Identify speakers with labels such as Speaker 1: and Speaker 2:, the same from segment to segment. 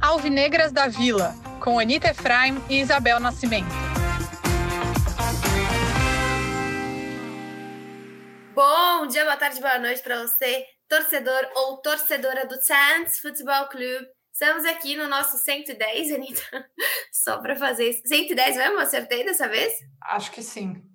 Speaker 1: Alvinegras da Vila, com Anita Efraim e Isabel Nascimento.
Speaker 2: Bom dia, boa tarde, boa noite para você, torcedor ou torcedora do Santos Futebol Clube. Estamos aqui no nosso 110, Anitta. Só para fazer isso. 110 mesmo? Acertei dessa vez?
Speaker 3: Acho que sim.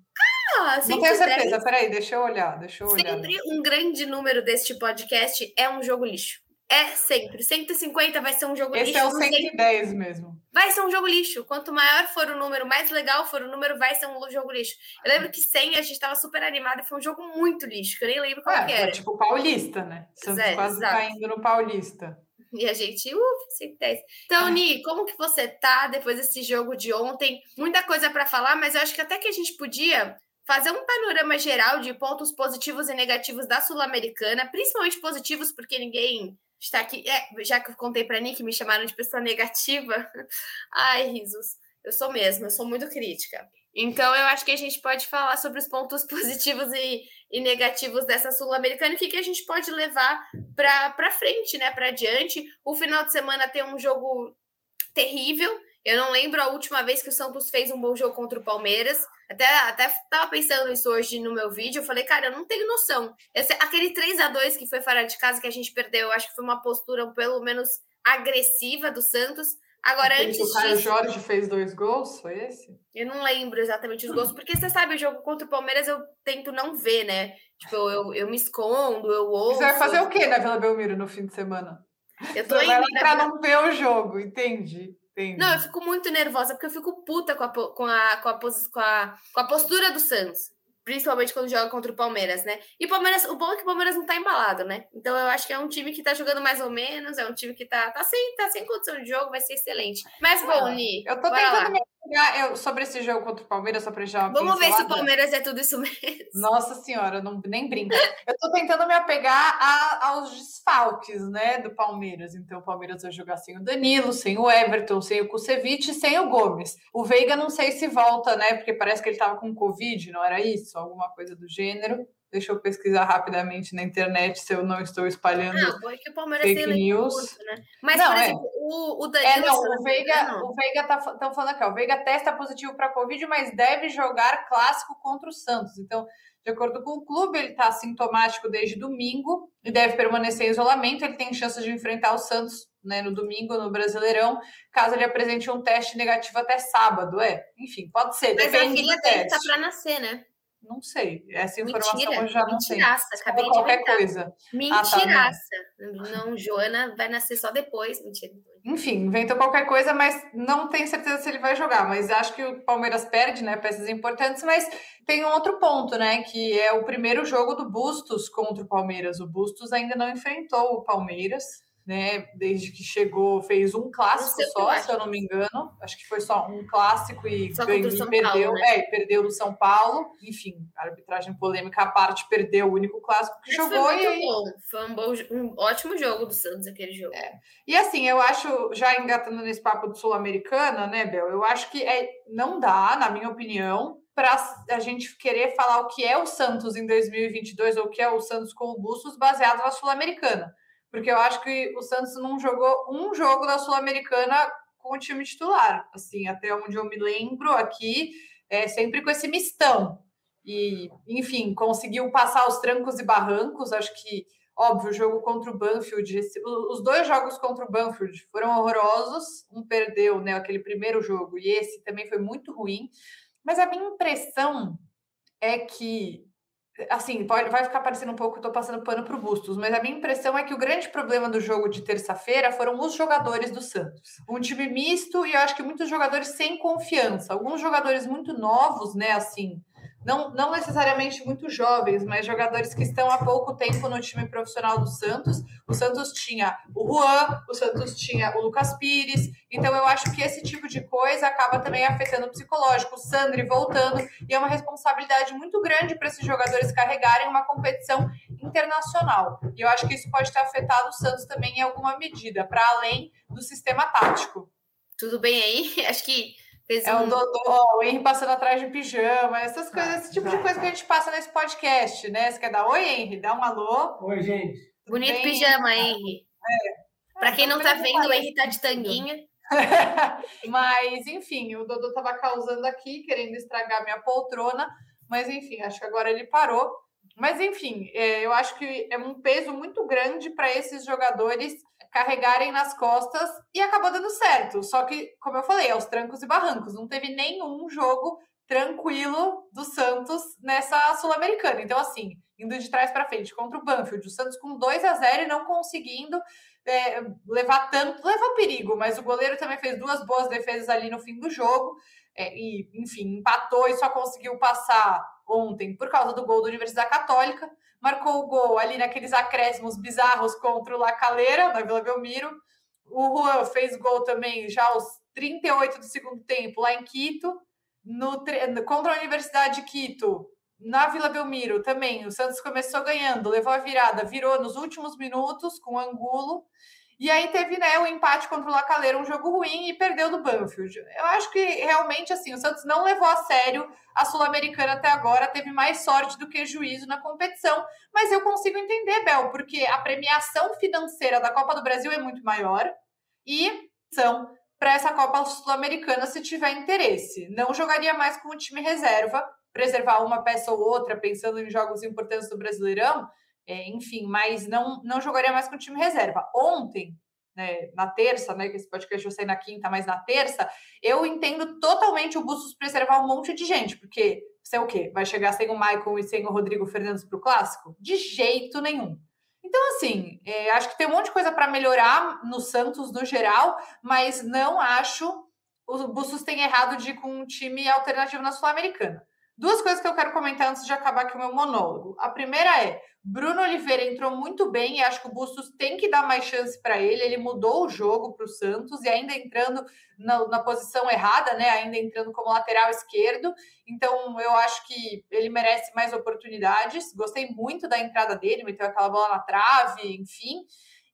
Speaker 3: Não tenho certeza, peraí, deixa eu olhar, deixa eu olhar.
Speaker 2: Sempre um grande número deste podcast é um jogo lixo. É sempre. 150 vai ser um jogo
Speaker 3: Esse
Speaker 2: lixo.
Speaker 3: é o 110 mesmo.
Speaker 2: Vai ser um jogo lixo. Quanto maior for o número, mais legal for o número, vai ser um jogo lixo. Eu lembro que 100 a gente tava super animado e foi um jogo muito lixo, que eu nem lembro qual
Speaker 3: É,
Speaker 2: era.
Speaker 3: tipo paulista, né? Santos
Speaker 2: É,
Speaker 3: quase
Speaker 2: exato.
Speaker 3: caindo no paulista.
Speaker 2: E a gente, ufa, 110. Então,
Speaker 3: É.
Speaker 2: Ni, como que você tá depois desse jogo de ontem? Muita coisa para falar, mas eu acho que até que a gente podia fazer um panorama geral de pontos positivos e negativos da Sul-Americana, principalmente positivos, porque ninguém está aqui. É, já que eu contei para Ni que me chamaram de pessoa negativa. Ai, risos. Eu sou mesmo, eu sou muito crítica. Então, eu acho que a gente pode falar sobre os pontos positivos e, e negativos dessa Sul-Americana e o que, que a gente pode levar para frente, né, para adiante. O final de semana tem um jogo terrível. Eu não lembro a última vez que o Santos fez um bom jogo contra o Palmeiras. Até, até tava pensando isso hoje no meu vídeo. Eu falei, cara, eu não tenho noção. Esse, aquele 3 a 2 que foi fora de casa que a gente perdeu, eu acho que foi uma postura pelo menos agressiva do Santos. Agora, antes
Speaker 3: o Caio
Speaker 2: disso,
Speaker 3: Jorge fez dois gols, foi esse?
Speaker 2: eu não lembro exatamente os gols, porque você sabe, o jogo contra o Palmeiras eu tento não ver, né? Tipo, eu, eu me escondo, eu ouço.
Speaker 3: Você vai fazer o quê na Vila Belmiro no fim de semana?
Speaker 2: Eu tô
Speaker 3: Você vai lá
Speaker 2: indo
Speaker 3: pra não ver o jogo, entende? Entende?
Speaker 2: Não, eu fico muito nervosa, porque eu fico puta com a, com a, com a, com a, com a postura do Santos. Principalmente quando joga contra o Palmeiras, né? E o Palmeiras, o bom é que o Palmeiras não tá embalado, né? Então eu acho que é um time que tá jogando mais ou menos, é um time que tá, tá, sem, tá sem condição de jogo, vai ser excelente. Mas bom,
Speaker 3: Ah,
Speaker 2: Ni,
Speaker 3: Eu tô tentando
Speaker 2: lá.
Speaker 3: me eu, sobre esse jogo contra o Palmeiras, só pra já.
Speaker 2: Vamos ver se o Palmeiras é tudo isso mesmo.
Speaker 3: Nossa senhora, não, nem brinca. Eu tô tentando me apegar a- aos desfalques, né, do Palmeiras. Então, o Palmeiras vai jogar sem o Danilo, sem o Everton, sem o Kusevich sem o Gomes. O Veiga não sei se volta, né, porque parece que ele tava com Covid, não era isso? Alguma coisa do gênero. Deixa eu pesquisar rapidamente na internet se eu não estou espalhando.
Speaker 2: Não, bom é o Palmeiras
Speaker 3: Fake
Speaker 2: tem
Speaker 3: news.
Speaker 2: curto, né? Mas,
Speaker 3: Não,
Speaker 2: por
Speaker 3: é.
Speaker 2: exemplo, o, o Danilo...
Speaker 3: É, não, o Veiga,
Speaker 2: engano,
Speaker 3: o Veiga tá estão falando aqui, ó, o Veiga testa positivo para Covid, mas deve jogar clássico contra o Santos. Então, de acordo com o clube, ele está sintomático desde domingo e deve permanecer em isolamento. Ele tem chance de enfrentar o Santos né, no domingo, no Brasileirão, caso ele apresente um teste negativo até sábado. É, enfim, pode ser,
Speaker 2: Mas a
Speaker 3: depende
Speaker 2: filha
Speaker 3: do
Speaker 2: dele tá
Speaker 3: teste.
Speaker 2: para nascer, né?
Speaker 3: Não sei, essa informação
Speaker 2: Mentira,
Speaker 3: eu já não sei.
Speaker 2: mentiraça, acabei de
Speaker 3: Qualquer coisa.
Speaker 2: Mentiraça. não. Joana vai nascer só depois. Mentira.
Speaker 3: Enfim, inventou qualquer coisa, mas não tenho certeza se ele vai jogar. Mas acho que o Palmeiras perde, né? Peças importantes, mas tem um outro ponto, né? Que é o primeiro jogo do Bustos contra o Palmeiras. O Bustos ainda não enfrentou o Palmeiras, né? Desde que chegou, fez um clássico só, se eu não me engano. Acho que foi só um clássico e,
Speaker 2: Só
Speaker 3: ganhou, e perdeu.
Speaker 2: Paulo, né?
Speaker 3: É, e perdeu no São Paulo. Enfim, arbitragem polêmica à parte, perdeu o único clássico que jogou.
Speaker 2: foi muito
Speaker 3: e aí-.
Speaker 2: Foi um, bom, um ótimo jogo do Santos, aquele jogo.
Speaker 3: E assim, eu acho, já engatando nesse papo de Sul-Americana, né, Bel? Eu acho que é, não dá, na minha opinião, para a gente querer falar o que é o Santos em 2022 ou o que é o Santos com o Bustos baseado na Sul-Americana. Porque eu acho que o Santos não jogou um jogo da Sul-Americana com o time titular. Assim, até onde eu me lembro aqui, é sempre com esse mistão. E, enfim, conseguiu passar os trancos e barrancos. Acho que Óbvio, o jogo contra o Banfield, os dois jogos contra o Banfield foram horrorosos. Um perdeu, né, aquele primeiro jogo, e esse também foi muito ruim. Mas a minha impressão é que, assim, pode, vai ficar parecendo um pouco que eu tô passando pano pro Bustos, mas a minha impressão é que o grande problema do jogo de terça-feira foram os jogadores do Santos. Um time misto e eu acho que muitos jogadores sem confiança. Alguns jogadores muito novos, né, assim, não, não necessariamente muito jovens, mas jogadores que estão há pouco tempo no time profissional do Santos. O Santos tinha o Juan, o Santos tinha o Lucas Pires, então eu acho que esse tipo de coisa acaba também afetando o psicológico. O Sandri voltando, e é uma responsabilidade muito grande para esses jogadores carregarem uma competição internacional. E eu acho que isso pode ter afetado o Santos também em alguma medida, para além do sistema tático.
Speaker 2: Tudo bem aí? Acho que Fez
Speaker 3: é
Speaker 2: um...
Speaker 3: o Dodô, o Henry passando atrás de pijama, essas coisas, esse tipo de coisa que a gente passa nesse podcast, né? Você quer dar oi, Henry? Dá um alô.
Speaker 4: Oi, gente.
Speaker 2: Bonito
Speaker 3: bem?
Speaker 2: pijama, Henry.
Speaker 3: É.
Speaker 2: Pra quem não tá vendo, o. Henry tá de tanguinha.
Speaker 3: mas, enfim, o Dodô tava causando aqui, querendo estragar minha poltrona, mas enfim, acho que agora ele parou. Mas enfim, é, eu acho que é um peso muito grande para esses jogadores carregarem nas costas e acabou dando certo. Só que, como eu falei, aos trancos e barrancos, não teve nenhum jogo tranquilo do Santos nessa Sul-Americana. Então, assim, indo de trás para frente contra o Banfield, o Santos com 2 a 0 e não conseguindo é, levar tanto, levou perigo, mas o goleiro também fez duas boas defesas ali no fim do jogo. é, e, enfim, empatou e só conseguiu passar ontem por causa do gol da Universidade Católica. Marcou o gol ali naqueles acréscimos bizarros contra o Lacaleira, na Vila Belmiro. O Juan fez gol também já aos 38 do segundo tempo, lá em Quito. No, contra a Universidade de Quito, na Vila Belmiro também. O Santos começou ganhando, levou a virada, virou nos últimos minutos com o Angulo. E aí teve né, o empate contra o Lacaleira, um jogo ruim, e perdeu do Banfield. Eu acho que realmente assim, o Santos não levou a sério a Sul-Americana até agora, teve mais sorte do que juízo na competição, mas eu consigo entender, Bel, porque a premiação financeira da Copa do Brasil é muito maior e são para essa Copa Sul-Americana se tiver interesse. Não jogaria mais com o time reserva, preservar uma peça ou outra, pensando em jogos importantes do Brasileirão, é, enfim, mas não, não jogaria mais com o time reserva. Ontem, né, na terça, né, que esse podcast sair na quinta, mas na terça, eu entendo totalmente o Bustos preservar um monte de gente, porque é o quê? Vai chegar sem o Michael e sem o Rodrigo Fernandes para o Clássico? De jeito nenhum. Então, assim, é, acho que tem um monte de coisa para melhorar no Santos no geral, mas não acho o Bustos tem errado de ir com um time alternativo na Sul-Americana. Duas coisas que eu quero comentar antes de acabar aqui o meu monólogo. A primeira é: Bruno Oliveira entrou muito bem e acho que o Bustos tem que dar mais chance para ele. Ele mudou o jogo para o Santos e ainda entrando na, na, posição errada, né? Ainda entrando como lateral esquerdo. Então eu acho que ele merece mais oportunidades. Gostei muito da entrada dele, meteu aquela bola na trave, enfim.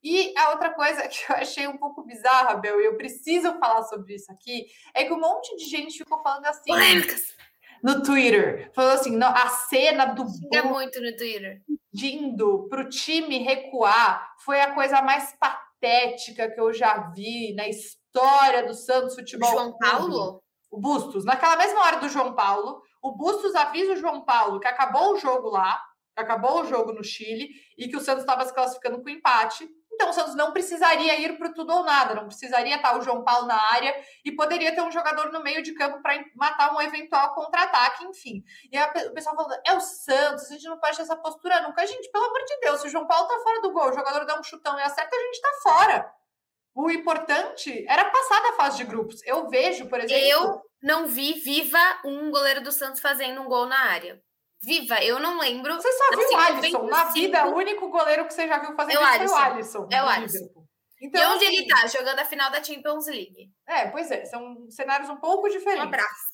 Speaker 3: E a outra coisa que eu achei um pouco bizarra, Bel, e eu preciso falar sobre isso aqui, é que um monte de gente ficou falando assim.
Speaker 2: Polêmicas
Speaker 3: no Twitter. Falou assim: não, a cena do
Speaker 2: Xinga muito no Twitter.
Speaker 3: Indo para o time recuar foi a coisa mais patética que eu já vi na história do Santos Futebol.
Speaker 2: João Paulo?
Speaker 3: O Bustos. Naquela mesma hora do João Paulo, o Bustos avisa o João Paulo que acabou o jogo lá, acabou o jogo no Chile e que o Santos estava se classificando com empate. Então o Santos não precisaria ir para tudo ou nada, não precisaria estar o João Paulo na área e poderia ter um jogador no meio de campo para matar um eventual contra-ataque, enfim. E a, o pessoal falando, é o Santos, a gente não pode ter essa postura nunca. Gente, pelo amor de Deus, se o João Paulo tá fora do gol, o jogador dá um chutão e acerta, a gente tá fora. O importante era passar da fase de grupos. Eu vejo, por exemplo.
Speaker 2: Eu não vi viva um goleiro do Santos fazendo um gol na área. Viva, eu não lembro.
Speaker 3: Você só viu o Alisson. Na vida, o único goleiro que você já viu fazendo
Speaker 2: é o
Speaker 3: isso
Speaker 2: Alisson.
Speaker 3: foi o Alisson.
Speaker 2: É o Alisson.
Speaker 3: Então,
Speaker 2: e onde
Speaker 3: assim,
Speaker 2: ele tá? Jogando a final da Champions League.
Speaker 3: É, pois é, são cenários um pouco diferentes.
Speaker 2: Um abraço.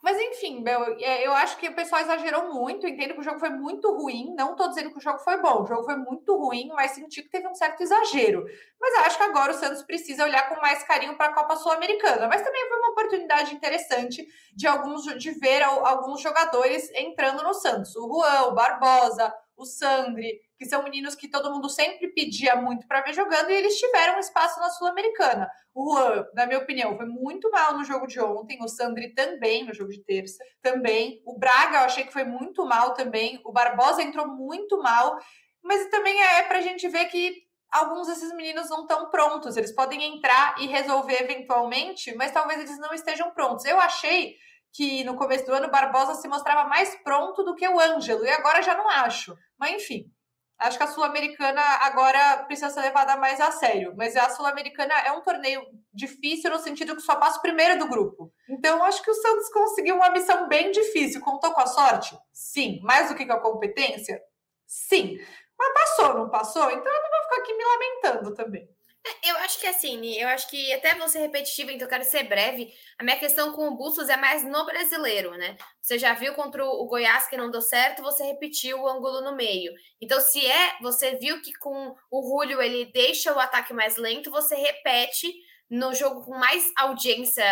Speaker 3: Mas enfim, Bel, eu acho que o pessoal exagerou muito. Entendo que o jogo foi muito ruim. Não estou dizendo que o jogo foi bom. O jogo foi muito ruim, mas senti que teve um certo exagero. Mas eu acho que agora o Santos precisa olhar com mais carinho para a Copa Sul-Americana. Mas também foi uma oportunidade interessante de alguns de ver alguns jogadores entrando no Santos. O Juan, o Barbosa, o Sandri, que são meninos que todo mundo sempre pedia muito para ver jogando, e eles tiveram espaço na Sul-Americana. O Juan, na minha opinião, foi muito mal no jogo de ontem, o Sandri também no jogo de terça, também. O Braga eu achei que foi muito mal também, o Barbosa entrou muito mal, mas também é para a gente ver que alguns desses meninos não estão prontos, eles podem entrar e resolver eventualmente, mas talvez eles não estejam prontos. Eu achei que no começo do ano Barbosa se mostrava mais pronto do que o Ângelo, e agora já não acho. Mas enfim, acho que a Sul-Americana agora precisa ser levada mais a sério. Mas a Sul-Americana é um torneio difícil no sentido que só passa o primeiro do grupo. Então, acho que o Santos conseguiu uma missão bem difícil. Contou com a sorte? Sim. Mais do que com a competência? Sim. Mas passou, não passou? Então eu não vou ficar aqui me lamentando também.
Speaker 2: Eu acho que assim, eu acho que até vou ser repetitiva, então eu quero ser breve. A minha questão com o Bustos é mais no brasileiro, né? Você já viu contra o Goiás que não deu certo, você repetiu o ângulo no meio. Então, se é, você viu que com o Julio ele deixa o ataque mais lento, você repete no jogo com mais audiência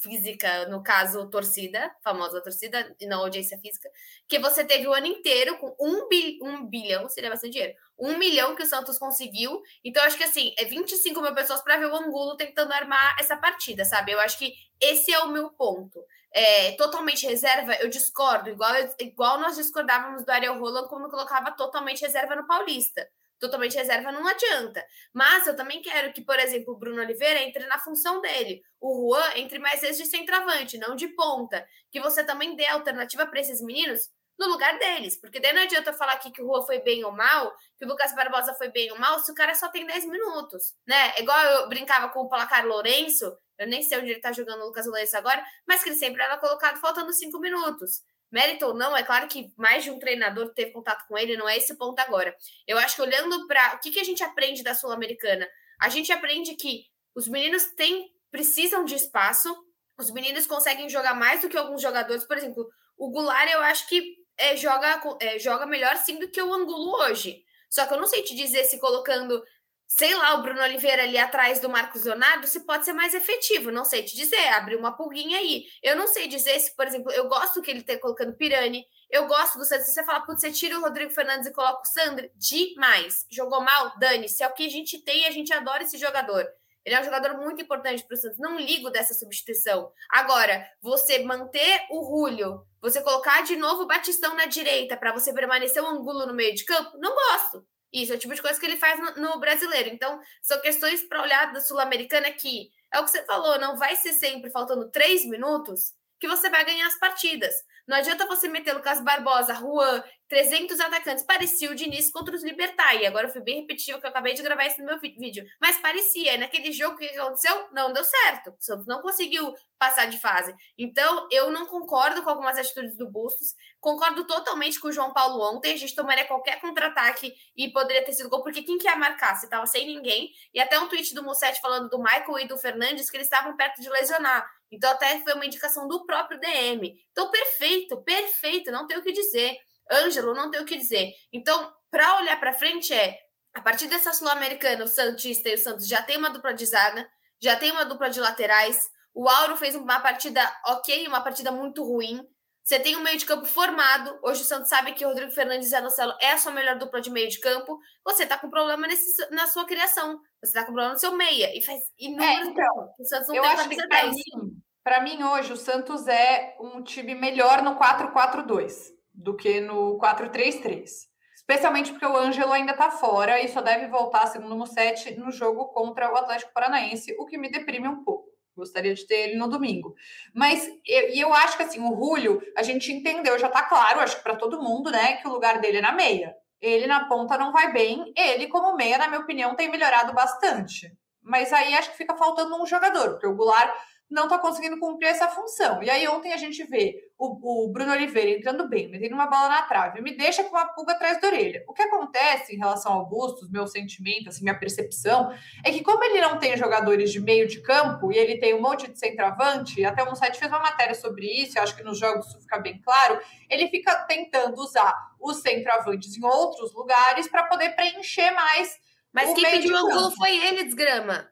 Speaker 2: física, no caso, torcida, famosa torcida, e não audiência física, que você teve o ano inteiro com um, bil, um bilhão, seria bastante dinheiro, um milhão que o Santos conseguiu. Então, acho que assim, é 25 mil pessoas para ver o Angulo tentando armar essa partida, sabe? Eu acho que esse é o meu ponto. É, totalmente reserva, eu discordo, igual, igual nós discordávamos do Ariel Roland quando colocava totalmente reserva no Paulista totalmente reserva não adianta. Mas eu também quero que, por exemplo, o Bruno Oliveira entre na função dele. O Juan entre mais vezes de centroavante, não de ponta. Que você também dê alternativa para esses meninos no lugar deles. Porque daí não adianta falar aqui que o Juan foi bem ou mal, que o Lucas Barbosa foi bem ou mal, se o cara só tem 10 minutos, né? É igual eu brincava com o Placar Lourenço, eu nem sei onde ele tá jogando o Lucas Lourenço agora, mas que ele sempre era colocado faltando 5 minutos. Mérito ou não, é claro que mais de um treinador teve contato com ele, não é esse ponto agora. Eu acho que olhando para o que, que a gente aprende da Sul-Americana, a gente aprende que os meninos têm, precisam de espaço, os meninos conseguem jogar mais do que alguns jogadores. Por exemplo, o Goulart eu acho que é, joga, é, joga melhor sim do que o Angulo hoje. Só que eu não sei te dizer se colocando sei lá, o Bruno Oliveira ali atrás do Marcos Leonardo, se pode ser mais efetivo, não sei te dizer, abriu uma pulguinha aí. Eu não sei dizer se, por exemplo, eu gosto que ele esteja colocando Pirani, eu gosto do Santos, se você fala, putz, você tira o Rodrigo Fernandes e coloca o Sandro, demais. Jogou mal? Dane-se, é o que a gente tem e a gente adora esse jogador. Ele é um jogador muito importante para o Santos. Não ligo dessa substituição. Agora, você manter o Rúlio, você colocar de novo o Batistão na direita para você permanecer o Angulo no meio de campo, não gosto. Isso, é o tipo de coisa que ele faz no, no brasileiro. Então, são questões para olhar da Sul-Americana que é o que você falou, não vai ser sempre faltando três minutos que você vai ganhar as partidas. Não adianta você meter Lucas Barbosa, Juan, 300 atacantes. Parecia o Diniz contra os Libertar. E agora eu fui bem repetitivo, que eu acabei de gravar isso no meu vídeo. Mas parecia. Naquele jogo, que aconteceu? Não deu certo. O Santos não conseguiu passar de fase. Então, eu não concordo com algumas atitudes do Bustos. Concordo totalmente com o João Paulo ontem. A gente tomaria qualquer contra-ataque e poderia ter sido gol, porque quem que ia marcar? Você tava sem ninguém. E até um tweet do Musset falando do Michael e do Fernandes que eles estavam perto de lesionar. Então, até foi uma indicação do próprio DM. Então, perfeito, perfeito, não tem o que dizer. Ângelo, não tem o que dizer. Então, para olhar para frente, é a partir dessa Sul-Americana, o Santista e o Santos já tem uma dupla de zaga, já tem uma dupla de laterais. O Auro fez uma partida ok, uma partida muito ruim. Você tem um meio de campo formado. Hoje o Santos sabe que o Rodrigo Fernandes e Anocelo é a sua melhor dupla de meio de campo. Você tá com problema nesse, na sua criação. Você tá com problema no seu meia. E faz inúmeros
Speaker 3: é, então, O Santos não eu tem acho que pra mim, pra mim, hoje, o Santos é um time melhor no 4-4-2 do que no 4-3-3. Especialmente porque o Ângelo ainda tá fora e só deve voltar, segundo o Musset, no jogo contra o Atlético Paranaense, o que me deprime um pouco. Gostaria de ter ele no domingo. Mas e eu acho que assim, o Julio, a gente entendeu, já tá claro, acho que para todo mundo, né, que o lugar dele é na meia. Ele na ponta não vai bem. Ele, como meia, na minha opinião, tem melhorado bastante. Mas aí acho que fica faltando um jogador, porque o Goulart não está conseguindo cumprir essa função. E aí ontem a gente vê o, o, Bruno Oliveira entrando bem, metendo uma bola na trave, me deixa com uma pulga atrás da orelha. O que acontece em relação ao Bustos, meu sentimento, assim, minha percepção, é que como ele não tem jogadores de meio de campo e ele tem um monte de centroavante, até o site fez uma matéria sobre isso, eu acho que nos jogos isso fica bem claro, ele fica tentando usar os centroavantes em outros lugares para poder preencher mais
Speaker 2: mas quem pediu o ângulo foi ele, desgrama.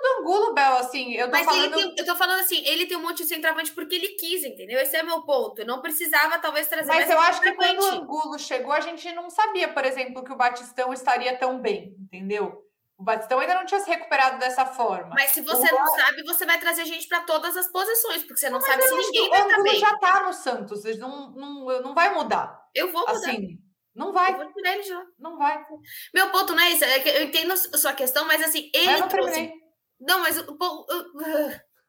Speaker 3: Do Angulo, Bel, assim. Eu tô
Speaker 2: Mas
Speaker 3: falando...
Speaker 2: ele tem, eu tô falando assim, ele tem um monte de centroavante porque ele quis, entendeu? Esse é meu ponto. Eu não precisava, talvez, trazer
Speaker 3: Mas eu acho que quando o Angulo chegou, a gente não sabia, por exemplo, que o Batistão estaria tão bem, entendeu? O Batistão ainda não tinha se recuperado dessa forma.
Speaker 2: Mas se você o... não sabe, você vai trazer gente para todas as posições, porque você não Mas sabe se ninguém vai
Speaker 3: estar
Speaker 2: tá bem.
Speaker 3: Já tá no Santos, não, não, não vai mudar.
Speaker 2: Eu vou mudar.
Speaker 3: Assim, não vai.
Speaker 2: Eu vou tirar ele já.
Speaker 3: Não vai.
Speaker 2: Meu ponto não é isso. É eu entendo a sua questão, mas assim, ele mas trouxe. Não, mas o.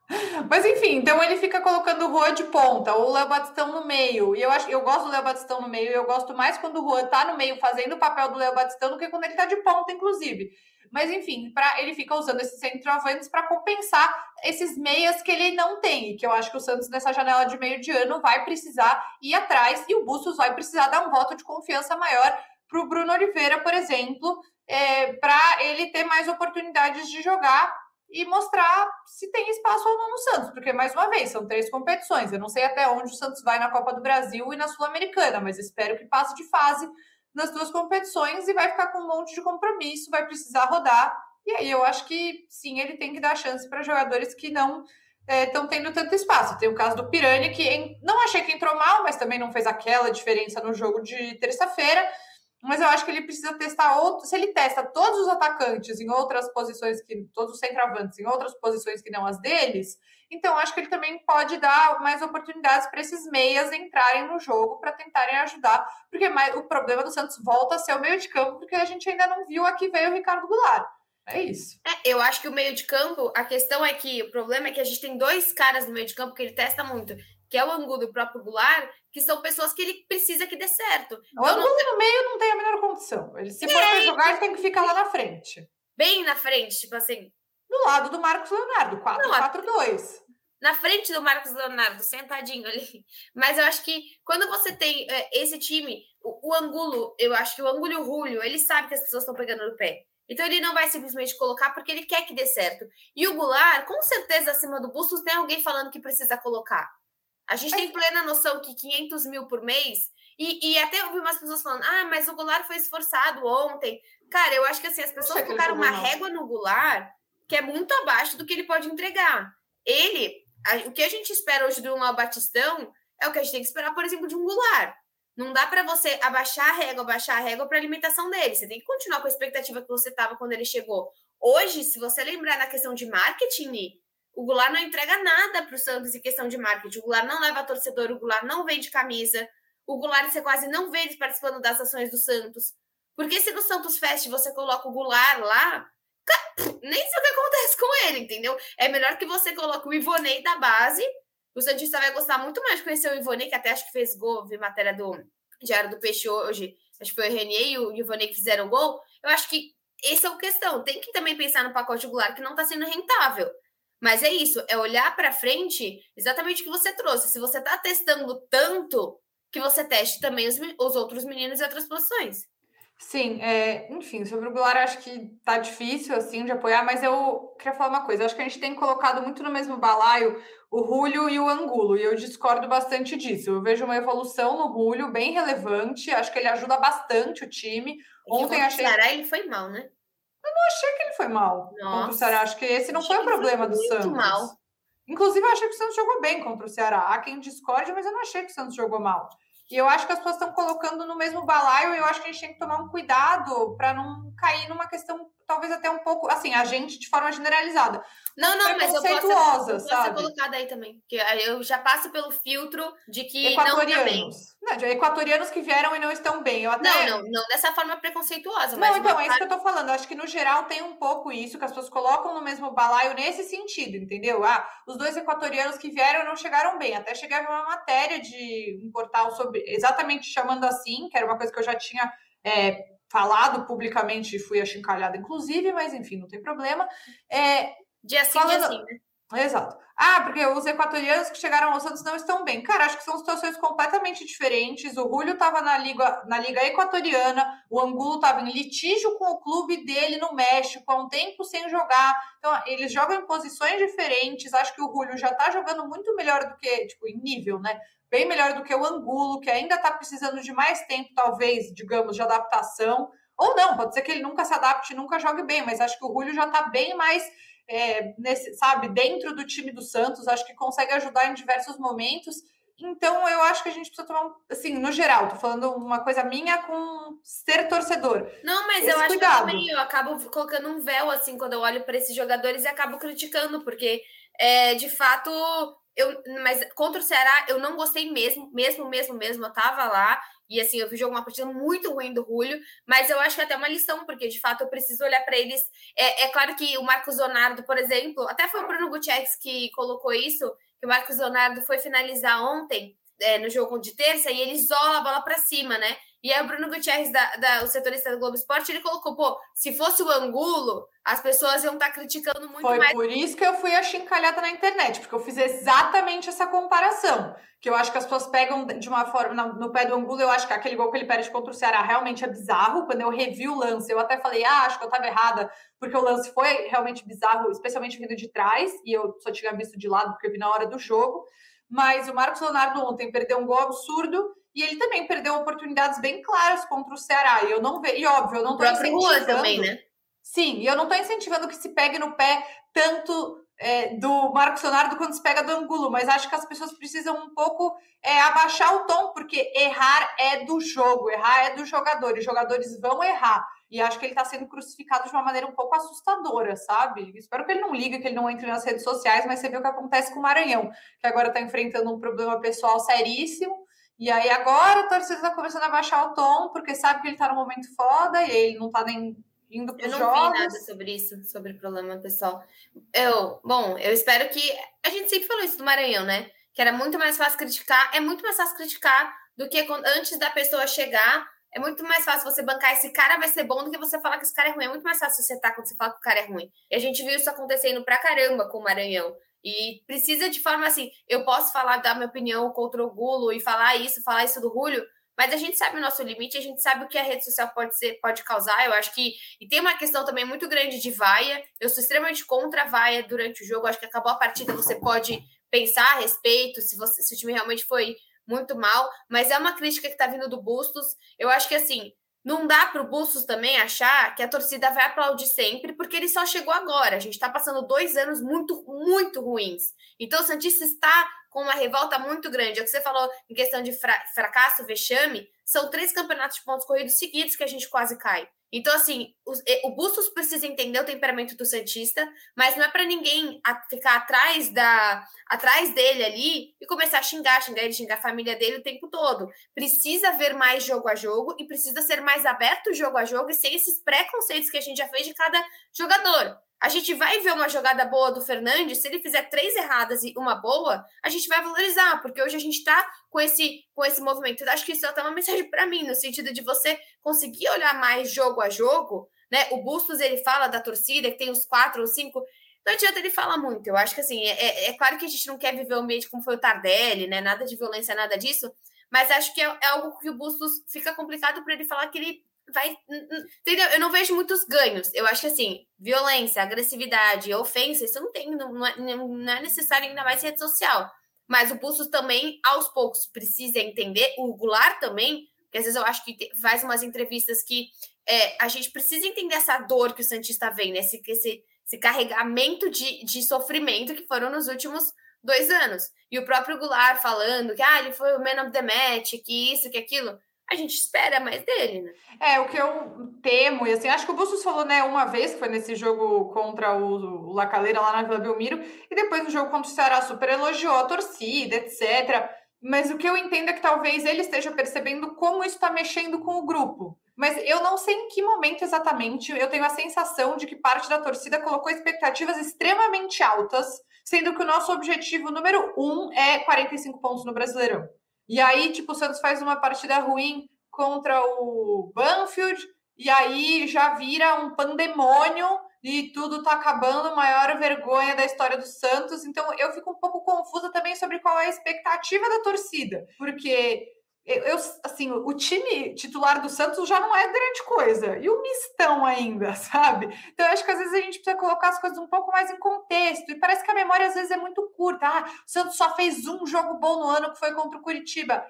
Speaker 3: Mas enfim, então ele fica colocando o Juan de ponta, ou o Léo Batistão no meio. E eu acho eu gosto do Léo Batistão no meio, eu gosto mais quando o Juan tá no meio fazendo o papel do Léo Batistão do que quando ele tá de ponta, inclusive. Mas enfim, para ele fica usando esses centroavantes para compensar esses meias que ele não tem, e que eu acho que o Santos nessa janela de meio de ano vai precisar ir atrás e o Bustos vai precisar dar um voto de confiança maior para o Bruno Oliveira, por exemplo, é, para ele ter mais oportunidades de jogar e mostrar se tem espaço ou não no Santos, porque, mais uma vez, são três competições. Eu não sei até onde o Santos vai na Copa do Brasil e na Sul-Americana, mas espero que passe de fase nas duas competições e vai ficar com um monte de compromisso, vai precisar rodar. E aí eu acho que sim, ele tem que dar chance para jogadores que não estão é, tendo tanto espaço. Tem o caso do Pirani, que em, não achei que entrou mal, mas também não fez aquela diferença no jogo de terça-feira. Mas eu acho que ele precisa testar outro. Se ele testa todos os atacantes em outras posições que. todos os centroavantes em outras posições que não as deles, então acho que ele também pode dar mais oportunidades para esses meias entrarem no jogo para tentarem ajudar. Porque mais, o problema do Santos volta a ser o meio de campo, porque a gente ainda não viu aqui veio o Ricardo Goulart. É isso.
Speaker 2: É, eu acho que o meio de campo, a questão é que o problema é que a gente tem dois caras no meio de campo que ele testa muito, que é o Angulo e o próprio Goulart, que são pessoas que ele precisa que dê certo. O
Speaker 3: então, Angulo não... no meio não tem a menor condição. Ele, se for para jogar, ele tem que ficar lá na frente.
Speaker 2: Bem na frente, tipo assim.
Speaker 3: Do lado do Marcos Leonardo, 4-4-2
Speaker 2: na frente do Marcos Leonardo, sentadinho ali. Mas eu acho que quando você tem é, esse time, o, o, Angulo, eu acho que o Angulo e o Julio, ele sabe que as pessoas estão pegando no pé. Então ele não vai simplesmente colocar porque ele quer que dê certo. E o Goulart, com certeza, acima do Bustos, tem alguém falando que precisa colocar. A gente tem plena noção que 500 mil por mês. E, e até ouvi umas pessoas falando: ah, mas o Goulart foi esforçado ontem. Cara, eu acho que assim, as pessoas colocaram uma não. régua no Goulart que é muito abaixo do que ele pode entregar. Ele, a, o que a gente espera hoje de um Batistão é o que a gente tem que esperar, por exemplo, de um Goulart. Não dá para você abaixar a régua, abaixar a régua para a alimentação dele. Você tem que continuar com a expectativa que você estava quando ele chegou. Hoje, se você lembrar na questão de marketing, o Goulart não entrega nada para o Santos em questão de marketing. O Goulart não leva torcedor, o Goulart não vende camisa. O Goulart você quase não vê ele participando das ações do Santos. Porque se no Santos Fest você coloca o Goulart lá, nem sei o que acontece com ele, entendeu? É melhor que você coloque o Ivonei da base o Santista vai gostar muito mais de conhecer o Ivone, que até acho que fez gol, vi matéria do Diário do Peixe hoje, acho que foi o Renier e o Ivone que fizeram gol. Eu acho que essa é a questão. Tem que também pensar no pacote regular que não está sendo rentável. Mas é isso, é olhar para frente exatamente o que você trouxe. Se você está testando tanto, que você teste também os, os outros meninos em outras posições.
Speaker 3: Sim, é, enfim, sobre o Goulart acho que tá difícil assim de apoiar, mas eu queria falar uma coisa. Acho que a gente tem colocado muito no mesmo balaio o Rúlio e o Angulo, e eu discordo bastante disso. Eu vejo uma evolução no Rúlio bem relevante, acho que ele ajuda bastante o time.
Speaker 2: É Ontem achei. Ceará ele foi mal, né?
Speaker 3: Eu não achei que ele foi mal Nossa. contra o Ceará. Acho que esse não foi o problema foi do Santos. Mal. Inclusive, eu achei que o Santos jogou bem contra o Ceará. Há quem discorde, mas eu não achei que o Santos jogou mal. E eu acho que as pessoas estão colocando no mesmo balaio, e eu acho que a gente tem que tomar um cuidado para não cair numa questão, talvez até um pouco, assim, a gente de forma generalizada.
Speaker 2: Não, não, mas eu posso, eu posso ser colocada aí também. Porque eu já passo pelo filtro de que
Speaker 3: equatorianos.
Speaker 2: não tá
Speaker 3: Não, de equatorianos que vieram e não estão bem. Eu até...
Speaker 2: Não, não, não dessa forma preconceituosa.
Speaker 3: Não, então, é isso que eu tô falando. Eu acho que no geral tem um pouco isso, que as pessoas colocam no mesmo balaio nesse sentido, entendeu? Ah, os dois equatorianos que vieram não chegaram bem. Até cheguei a ver uma matéria de um portal sobre, exatamente chamando assim, que era uma coisa que eu já tinha. É, falado publicamente e fui achincalhada, inclusive, mas enfim, não tem problema. É,
Speaker 2: Dia sim, Falando... dia sim, né?
Speaker 3: Exato. Ah, porque os equatorianos que chegaram ao Santos não estão bem. Cara, acho que são situações completamente diferentes. O Julio estava na liga, na liga equatoriana, o Angulo estava em litígio com o clube dele no México há um tempo sem jogar. Então, eles jogam em posições diferentes. Acho que o Julio já está jogando muito melhor do que, tipo, em nível, né? Bem melhor do que o Angulo, que ainda está precisando de mais tempo, talvez, digamos, de adaptação. Ou não, pode ser que ele nunca se adapte, nunca jogue bem, mas acho que o Julio já está bem mais é, nesse, sabe, dentro do time do Santos, acho que consegue ajudar em diversos momentos. Então, eu acho que a gente precisa tomar, assim, no geral, tô falando uma coisa minha com ser torcedor.
Speaker 2: Não, mas Esse eu acho cuidado. que também, eu acabo colocando um véu, assim, quando eu olho para esses jogadores e acabo criticando, porque, é, de fato, eu, mas contra o Ceará, eu não gostei mesmo, mesmo, mesmo, mesmo. Eu tava lá e assim, eu vi jogo uma partida muito ruim do Julio, mas eu acho que é até uma lição, porque de fato eu preciso olhar para eles. É, é, claro que o Marcos Leonardo, por exemplo, até foi o Bruno Gutierrez que colocou isso, que o Marcos Leonardo foi finalizar ontem é, no jogo de terça e ele isola a bola para cima, né? E aí o Bruno Gutierrez, da, da, o setorista do Globo Esporte, ele colocou, pô, se fosse o Angulo, as pessoas iam estar tá criticando muito
Speaker 3: Foi
Speaker 2: mais.
Speaker 3: Foi por isso que eu fui achincalhada na internet, porque eu fiz exatamente essa comparação. Que eu acho que as pessoas pegam de uma forma, no, no pé do Angulo, eu acho que aquele gol que ele perde contra o Ceará realmente é bizarro. Quando eu revi o lance, eu até falei, ah, acho que eu estava errada, porque o lance foi realmente bizarro, especialmente vindo de trás, e eu só tinha visto de lado porque eu vi na hora do jogo. Mas o Marcos Leonardo ontem perdeu um gol absurdo e ele também perdeu oportunidades bem claras contra o Ceará. E eu não vejo, e óbvio, eu não estou incentivando.
Speaker 2: também, né?
Speaker 3: Sim, e eu não estou incentivando que se pegue no pé tanto é, do Marcos Leonardo quando se pega do Angulo, mas acho que as pessoas precisam um pouco é, abaixar o tom, porque errar é do jogo, errar é dos jogadores, jogadores vão errar. E acho que ele está sendo crucificado de uma maneira um pouco assustadora, sabe? Espero que ele não ligue, que ele não entre nas redes sociais, mas você vê o que acontece com o Maranhão, que agora está enfrentando um problema pessoal seríssimo. E aí agora a torcida está começando a baixar o tom, porque sabe que ele está no momento foda e ele não está nem indo para os jogos. Eu não vi
Speaker 2: nada sobre isso, sobre problema pessoal. Eu, bom, eu espero que a gente sempre falou isso do Maranhão, né? Que era muito mais fácil criticar, é muito mais fácil criticar do que antes da pessoa chegar é muito mais fácil você bancar esse cara vai ser bom do que você falar que esse cara é ruim. É muito mais fácil você estar quando você fala que o cara é ruim. E a gente viu isso acontecendo pra caramba com o Maranhão. E precisa de forma assim, eu posso falar, dar minha opinião contra o Gulo e falar isso, falar isso do Rúlio, mas a gente sabe o nosso limite, a gente sabe o que a rede social pode ser, pode causar. Eu acho que. E tem uma questão também muito grande de vaia. Eu sou extremamente contra a vaia durante o jogo. acho que acabou a partida, você pode pensar a respeito, se, você, se o time realmente foi muito mal, mas é uma crítica que está vindo do Bustos. Eu acho que assim, não dá para o Bustos também achar que a torcida vai aplaudir sempre, porque ele só chegou agora. A gente está passando dois anos muito, muito ruins. Então o Santista está com uma revolta muito grande. É o que você falou em questão de fra fracasso, vexame, são três campeonatos de pontos corridos seguidos que a gente quase cai. Então, assim, o, o Bustos precisa entender o temperamento do Santista, mas não é para ninguém ficar atrás da atrás dele ali e começar a xingar, xingar ele, xingar a família dele o tempo todo. Precisa ver mais jogo a jogo e precisa ser mais aberto jogo a jogo e sem esses preconceitos que a gente já fez de cada jogador. A gente vai ver uma jogada boa do Fernandes, se ele fizer três erradas e uma boa, a gente vai valorizar, porque hoje a gente está com esse, com esse movimento. Eu acho que isso é até uma mensagem para mim, no sentido de você conseguir olhar mais jogo a jogo, né? O Bustos, ele fala da torcida, que tem os quatro ou cinco. Não adianta ele falar muito. Eu acho que, assim, é, é, é claro que a gente não quer viver um ambiente como foi o Tardelli, né? Nada de violência, nada disso. Mas acho que é, é algo que o Bustos fica complicado para ele falar que ele vai. Entendeu? Eu não vejo muitos ganhos. Eu acho que assim, violência, agressividade, ofensa, isso não tem, não, é, não é necessário ainda mais rede social. Mas o Pulso também, aos poucos, precisa entender, o Goulart também, porque às vezes eu acho que faz umas entrevistas que é, a gente precisa entender essa dor que o Santista vem, né? Esse, esse, esse carregamento de, de sofrimento que foram nos últimos dois anos. E o próprio Goulart falando que ah, ele foi o man of the match, que isso, que aquilo a gente espera mais dele, né?
Speaker 3: É, o que eu temo, e assim, acho que o Bustos falou, né, uma vez, que foi nesse jogo contra o, o Lacaleira lá na Vila Belmiro, e depois no jogo contra o Ceará super elogiou a torcida, etc. Mas o que eu entendo é que talvez ele esteja percebendo como isso está mexendo com o grupo. Mas eu não sei em que momento exatamente, eu tenho a sensação de que parte da torcida colocou expectativas extremamente altas, sendo que o nosso objetivo número um é 45 pontos no Brasileirão. E aí, tipo, o Santos faz uma partida ruim contra o Banfield, e aí já vira um pandemônio e tudo tá acabando, maior vergonha da história do Santos. Então eu fico um pouco confusa também sobre qual é a expectativa da torcida, porque eu, assim, o time titular do Santos já não é grande coisa. E o mistão ainda, sabe? Então, eu acho que às vezes a gente precisa colocar as coisas um pouco mais em contexto. E parece que a memória às vezes é muito curta. Ah, o Santos só fez um jogo bom no ano que foi contra o Curitiba.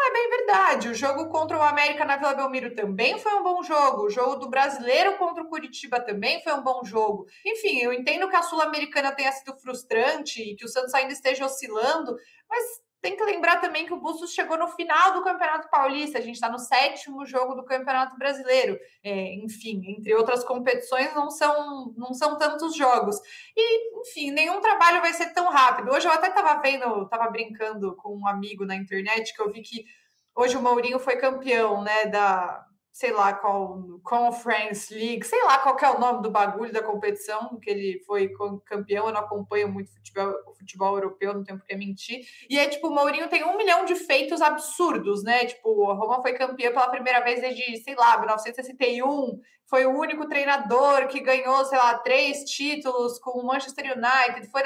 Speaker 3: Não é bem verdade. O jogo contra o América na Vila Belmiro também foi um bom jogo. O jogo do brasileiro contra o Curitiba também foi um bom jogo. Enfim, eu entendo que a Sul-Americana tenha sido frustrante e que o Santos ainda esteja oscilando, mas tem que lembrar também que o Bustos chegou no final do Campeonato Paulista, a gente está no sétimo jogo do Campeonato Brasileiro. É, enfim, entre outras competições, não são, não são tantos jogos. E, enfim, nenhum trabalho vai ser tão rápido. Hoje eu até estava vendo, estava brincando com um amigo na internet que eu vi que hoje o Mourinho foi campeão né, da, sei lá qual Conference League, sei lá qual é o nome do bagulho da competição, que ele foi campeão, eu não acompanho muito futebol, futebol europeu, não tenho por que mentir. E é tipo, o Mourinho tem um milhão de feitos absurdos, né? Tipo, a Roma foi campeã pela primeira vez desde, sei lá, 1961, foi o único treinador que ganhou, sei lá, três títulos com o Manchester United, foi...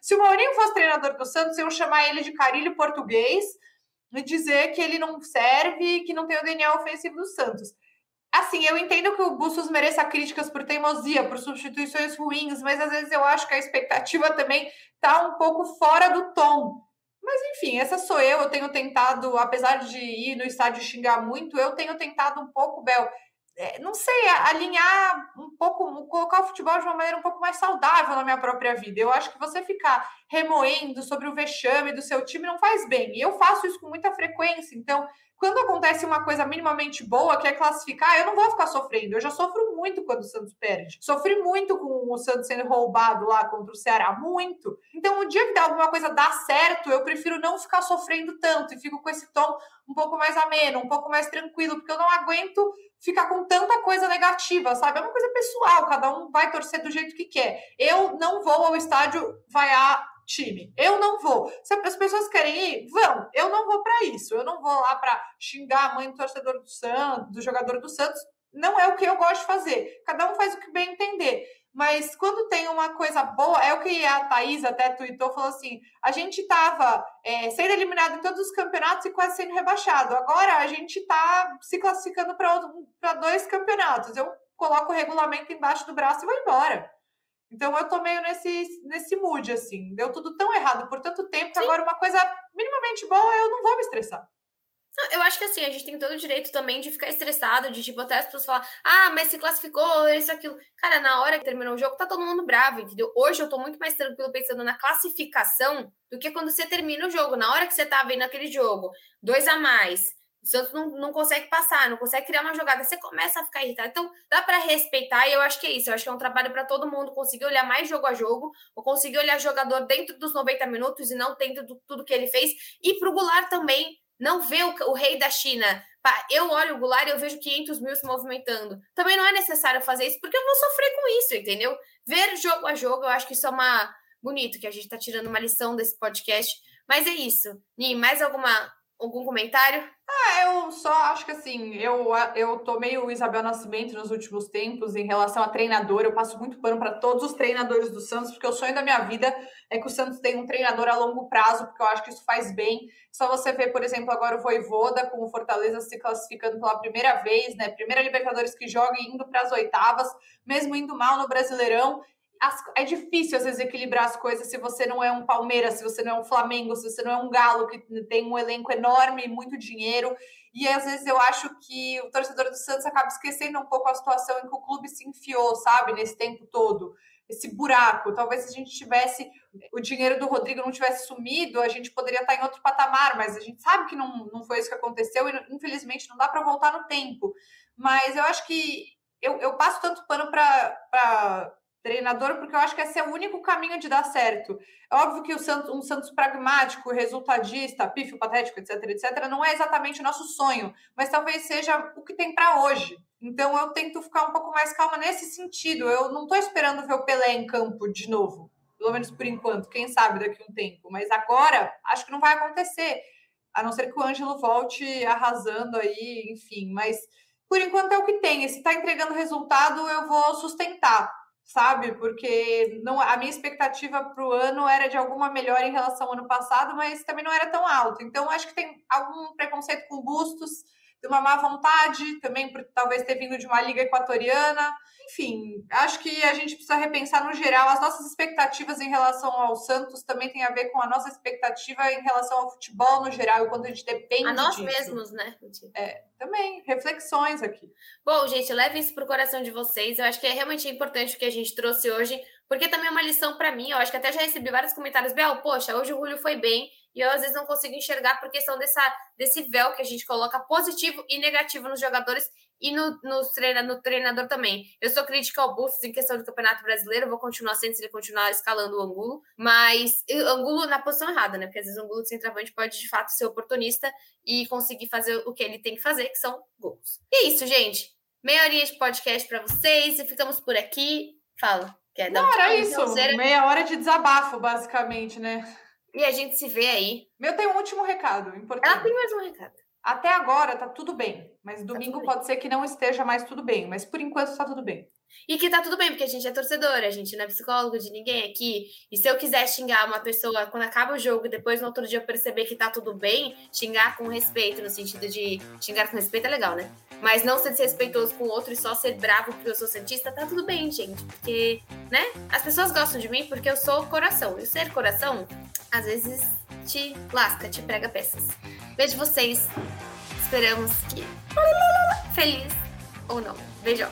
Speaker 3: Se o Mourinho fosse treinador do Santos, eu chamar ele de carilho português, dizer que ele não serve, que não tem o DNA ofensivo do Santos. Assim, eu entendo que o Bustos mereça críticas por teimosia, por substituições ruins, mas às vezes eu acho que a expectativa também está um pouco fora do tom. Mas enfim, essa sou eu. Eu tenho tentado, apesar de ir no estádio xingar muito, eu tenho tentado um pouco, Bel, não sei, alinhar um pouco, colocar o futebol de uma maneira um pouco mais saudável na minha própria vida. Eu acho que você ficar remoendo sobre o vexame do seu time não faz bem. E eu faço isso com muita frequência. Então, quando acontece uma coisa minimamente boa, que é classificar, eu não vou ficar sofrendo. Eu já sofro muito quando o Santos perde. Sofri muito com o Santos sendo roubado lá contra o Ceará, muito. Então, o dia que alguma coisa dá certo, eu prefiro não ficar sofrendo tanto e fico com esse tom um pouco mais ameno, um pouco mais tranquilo, porque eu não aguento ficar com tanta coisa negativa, sabe? É uma coisa pessoal, cada um vai torcer do jeito que quer. Eu não vou ao estádio vaiar time. Eu não vou. Se as pessoas querem ir, vão. Eu não vou para isso. Eu não vou lá para xingar a mãe do torcedor do Santos, do jogador do Santos. Não é o que eu gosto de fazer. Cada um faz o que bem entender. Mas quando tem uma coisa boa, é o que a Thaís até tweetou, falou assim: a gente estava é, sendo eliminado em todos os campeonatos e quase sendo rebaixado. Agora a gente está se classificando para dois campeonatos. Eu coloco o regulamento embaixo do braço e vou embora. Então eu tô meio nesse, nesse mood, assim. Deu tudo tão errado por tanto tempo que agora uma coisa minimamente boa eu não vou me estressar.
Speaker 2: Eu acho que assim, a gente tem todo o direito também de ficar estressado, de tipo, até as pessoas falar, ah, mas se classificou, isso, aquilo. Cara, na hora que terminou o jogo, tá todo mundo bravo, entendeu? Hoje eu tô muito mais tranquilo pensando na classificação do que quando você termina o jogo. Na hora que você tá vendo aquele jogo, dois a mais, o Santos não, não consegue passar, não consegue criar uma jogada. Você começa a ficar irritado. Então, dá para respeitar, e eu acho que é isso. Eu acho que é um trabalho para todo mundo conseguir olhar mais jogo a jogo, ou conseguir olhar jogador dentro dos 90 minutos e não dentro de tudo que ele fez. E pro Goulart também, não ver o, o rei da China. Eu olho o Goulart e eu vejo 500 mil se movimentando. Também não é necessário fazer isso, porque eu vou sofrer com isso, entendeu? Ver jogo a jogo, eu acho que isso é uma bonito, que a gente está tirando uma lição desse podcast. Mas é isso. Ni, mais alguma Algum comentário?
Speaker 3: Ah, eu só acho que assim, eu, eu tô meio Isabel Nascimento nos últimos tempos em relação a treinador. Eu passo muito pano para todos os treinadores do Santos, porque o sonho da minha vida é que o Santos tenha um treinador a longo prazo, porque eu acho que isso faz bem. Só você ver, por exemplo, agora o Voivoda com o Fortaleza se classificando pela primeira vez, né? Primeira Libertadores que joga indo para as oitavas, mesmo indo mal no Brasileirão as, é difícil às vezes equilibrar as coisas se você não é um Palmeiras, se você não é um Flamengo, se você não é um Galo que tem um elenco enorme, muito dinheiro. E às vezes eu acho que o torcedor do Santos acaba esquecendo um pouco a situação em que o clube se enfiou, sabe, nesse tempo todo. Esse buraco. Talvez se a gente tivesse o dinheiro do Rodrigo não tivesse sumido, a gente poderia estar em outro patamar, mas a gente sabe que não, não foi isso que aconteceu e infelizmente não dá para voltar no tempo. Mas eu acho que eu, eu passo tanto pano para treinador, porque eu acho que esse é o único caminho de dar certo. É óbvio que o Santos, um Santos pragmático, resultadista, pífio, patético, etc, etc, não é exatamente o nosso sonho, mas talvez seja o que tem para hoje. Então eu tento ficar um pouco mais calma nesse sentido. Eu não estou esperando ver o Pelé em campo de novo, pelo menos por enquanto, quem sabe daqui a um tempo, mas agora acho que não vai acontecer, a não ser que o Ângelo volte arrasando aí, enfim, mas por enquanto é o que tem. E se está entregando resultado, eu vou sustentar sabe? Porque não, a minha expectativa para o ano era de alguma melhora em relação ao ano passado, mas também não era tão alto. Então, acho que tem algum preconceito com bustos, de uma má vontade, também por talvez ter vindo de uma liga equatoriana. Enfim, acho que a gente precisa repensar no geral. As nossas expectativas em relação ao Santos também tem a ver com a nossa expectativa em relação ao futebol no geral e quando a gente depende.
Speaker 2: A nós
Speaker 3: disso.
Speaker 2: mesmos, né?
Speaker 3: É, também, reflexões aqui.
Speaker 2: Bom, gente, leve isso pro coração de vocês. Eu acho que é realmente importante o que a gente trouxe hoje, porque também é uma lição para mim. Eu acho que até já recebi vários comentários. Bel, poxa, hoje o Julio foi bem e eu às vezes não consigo enxergar por questão dessa, desse véu que a gente coloca positivo e negativo nos jogadores e no, no, treina, no treinador também. Eu sou crítica ao Bustos em questão do Campeonato Brasileiro, vou continuar sendo se ele continuar escalando o Angulo, mas Angulo na posição errada, né? Porque às vezes o Angulo de centroavante pode de fato ser oportunista e conseguir fazer o que ele tem que fazer, que são gols. E é isso, gente. Meia horinha de podcast para vocês e ficamos por aqui. Fala.
Speaker 3: Quer dar Não, um era isso. Meia hora de desabafo, basicamente, né?
Speaker 2: E a gente se vê aí.
Speaker 3: Meu tem um último recado importante.
Speaker 2: Ela tem mais um recado.
Speaker 3: Até agora tá tudo bem, mas tá domingo tá pode ser que não esteja mais tudo bem, mas por enquanto tá tudo bem.
Speaker 2: E que tá tudo bem, porque a gente é torcedora, a gente não é psicólogo de ninguém aqui. E se eu quiser xingar uma pessoa quando acaba o jogo depois no outro dia eu perceber que tá tudo bem, xingar com respeito, no sentido de xingar com respeito é legal, né? Mas não ser desrespeitoso com o outro e só ser bravo porque eu sou cientista, tá tudo bem, gente. Porque, né? As pessoas gostam de mim porque eu sou coração. E ser coração, às vezes, te lasca, te prega peças. Vejo vocês. Esperamos que. Feliz ou não. Beijão.